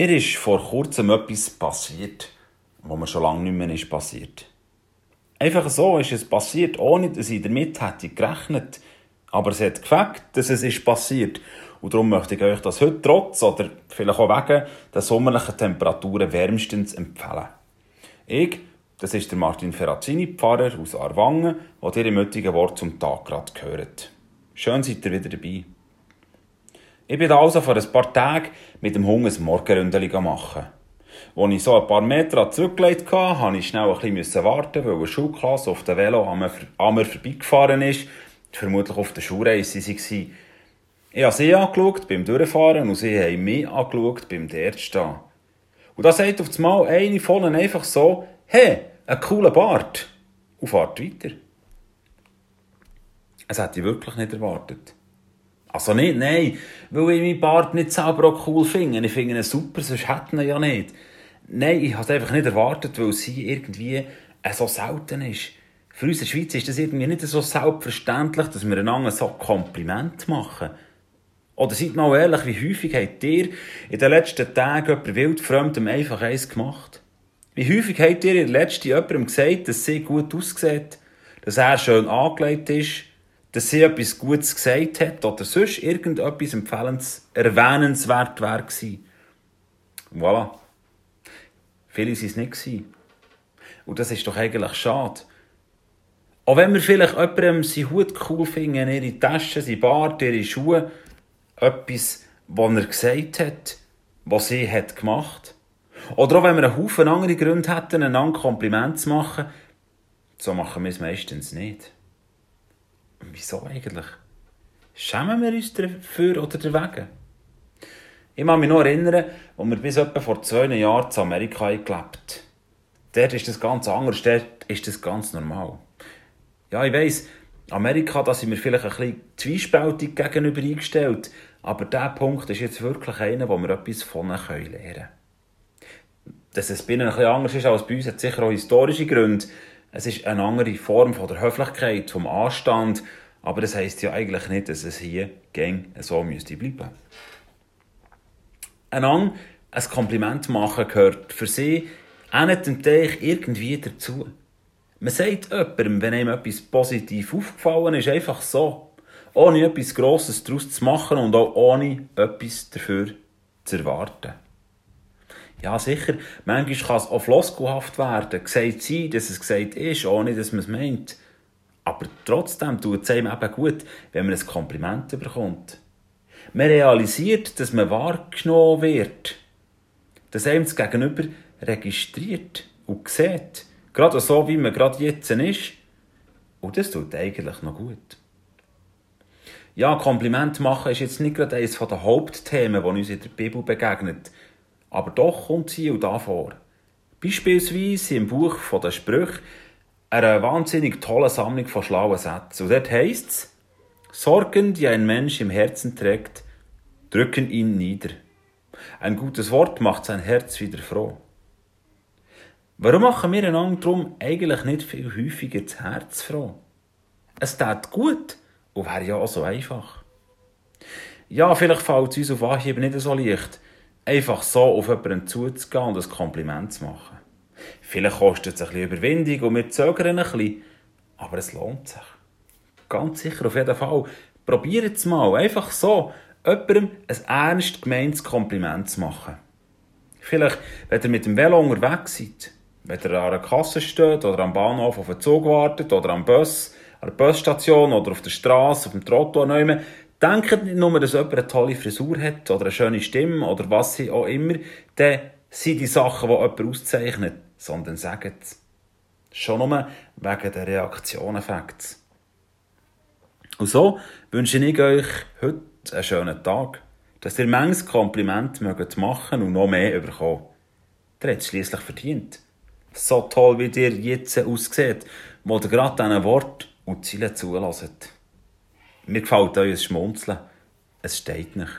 Mir ist vor kurzem etwas passiert, was mir schon lange nicht mehr ist passiert. Einfach so ist es passiert, ohne dass ich damit hätte gerechnet. Aber es hat gefällt, dass es ist passiert. Und darum möchte ich euch das heute trotz oder vielleicht auch wegen der sommerlichen Temperaturen wärmstens empfehlen. Ich, das ist der Martin Ferrazzini, Pfarrer aus Arwangen, der ihr im heutigen Wort zum Tag gerade gehört. Schön seid ihr wieder dabei. Ich bin also vor ein paar Tagen mit dem Hunger ein Morgenründeli machen. Als ich so ein paar Meter zurückgelegt hatte, musste ich schnell ein bisschen warten, weil eine Schulklasse auf dem Velo an mir, vorbeigefahren ist. Vermutlich auf der Schulreise war. Ich habe sie angeschaut beim Durchfahren und sie haben mich angeschaut beim Stehen. Und da sagt auf einmal eine von ihnen einfach so, hey, ein cooler Bart. Und fährt weiter. Das hätte ich wirklich nicht erwartet. Also nicht, nein, weil ich meinen Bart nicht selber auch cool finde. Ich finde ihn super, sonst hätten ihn ja nicht. Nein, ich habe es einfach nicht erwartet, weil sie irgendwie so selten ist. Für uns in der Schweiz ist das irgendwie nicht so selbstverständlich, dass wir einander so Kompliment machen. Oder seid mal ehrlich, wie häufig habt ihr in den letzten Tagen jemand wildfremdem einfach eins gemacht? Wie häufig habt ihr in den letzten jemandem gesagt, dass sie gut aussieht, dass er schön angelegt ist, dass sie etwas Gutes gesagt hat oder sonst irgendetwas empfehlens, erwähnenswert gewesen. Voilà. Viele waren es nicht. Und das ist doch eigentlich schade. Auch wenn wir vielleicht jemandem seinen Hut cool finden, ihre Taschen, sein Bart, ihre Schuhe, etwas, was er gesagt hat, was sie hat gemacht. Oder auch wenn wir einen Haufen andere Gründe hätten, einander Kompliment zu machen, so machen wir es meistens nicht. Wieso eigentlich? Schämen wir uns dafür oder dagegen? Ich kann mich noch erinnern, als wir bis etwa vor zwei Jahren zu Amerika gelebt Dort ist das ganz anders, dort ist das ganz normal. Ja, ich weiss, Amerika, da sind wir vielleicht ein bisschen zwiespältig gegenüber eingestellt, aber dieser Punkt ist jetzt wirklich einer, wo wir etwas von lernen können. Dass es bei ihnen ein bisschen anders ist als bei uns, hat sicher auch historische Gründe. Es ist eine andere Form von der Höflichkeit, vom Anstand, aber das heisst ja eigentlich nicht, dass es hier gang so müsste bleiben. Einander ein Kompliment machen gehört für sie ähnelt dem Teich irgendwie dazu. Man sagt jemandem, wenn einem etwas positiv aufgefallen ist, einfach so. Ohne etwas Grosses daraus zu machen und auch ohne etwas dafür zu erwarten. Ja, sicher, manchmal kann es auch floskelhaft werden, gesagt sein, dass es gesagt ist, ohne dass man es meint. Aber trotzdem tut es einem eben gut, wenn man ein Kompliment bekommt. Man realisiert, dass man wahrgenommen wird. Dass einem das Gegenüber registriert und sieht. Gerade so, wie man gerade jetzt ist. Und das tut eigentlich noch gut. Ja, Kompliment machen ist jetzt nicht gerade eines der Hauptthemen, die uns in der Bibel begegnet. Aber doch kommt sie auch da vor. Beispielsweise im Buch von den Sprüchen eine wahnsinnig tolle Sammlung von schlauen Sätzen. Und dort heisst es, Sorgen, die ein Mensch im Herzen trägt, drücken ihn nieder. Ein gutes Wort macht sein Herz wieder froh. Warum machen wir einander darum eigentlich nicht viel häufiger das Herz froh? Es tut gut und wäre ja auch so einfach. Ja, vielleicht fällt es uns auf Anhieb nicht so leicht, einfach so auf jemanden zuzugehen und ein Kompliment zu machen. Vielleicht kostet es ein bisschen Überwindung und wir zögern ein bisschen, aber es lohnt sich. Ganz sicher, auf jeden Fall. Probiert es mal, einfach so, jemandem ein ernst gemeintes Kompliment zu machen. Vielleicht, wenn ihr mit dem Velo unterwegs seid, wenn ihr an einer Kasse steht oder am Bahnhof auf einen Zug wartet oder am Bus, an der Busstation oder auf der Straße, auf dem Trottoir nehmen, denkt nicht nur, dass jemand eine tolle Frisur hat oder eine schöne Stimme oder was sie auch immer, dann sind die Sachen, die jemand auszeichnet, sondern sagt es. Schon nur wegen der Reaktioneffekts. Und so wünsche ich euch heute einen schönen Tag, dass ihr manches Kompliment mögt machen und noch mehr bekommen. Der hat es schliesslich verdient. So toll, wie ihr jetzt aussieht, wo ihr gerade diesen Wort und Ziele zulässt. Mir gefällt euer Schmunzeln. Es steht nicht.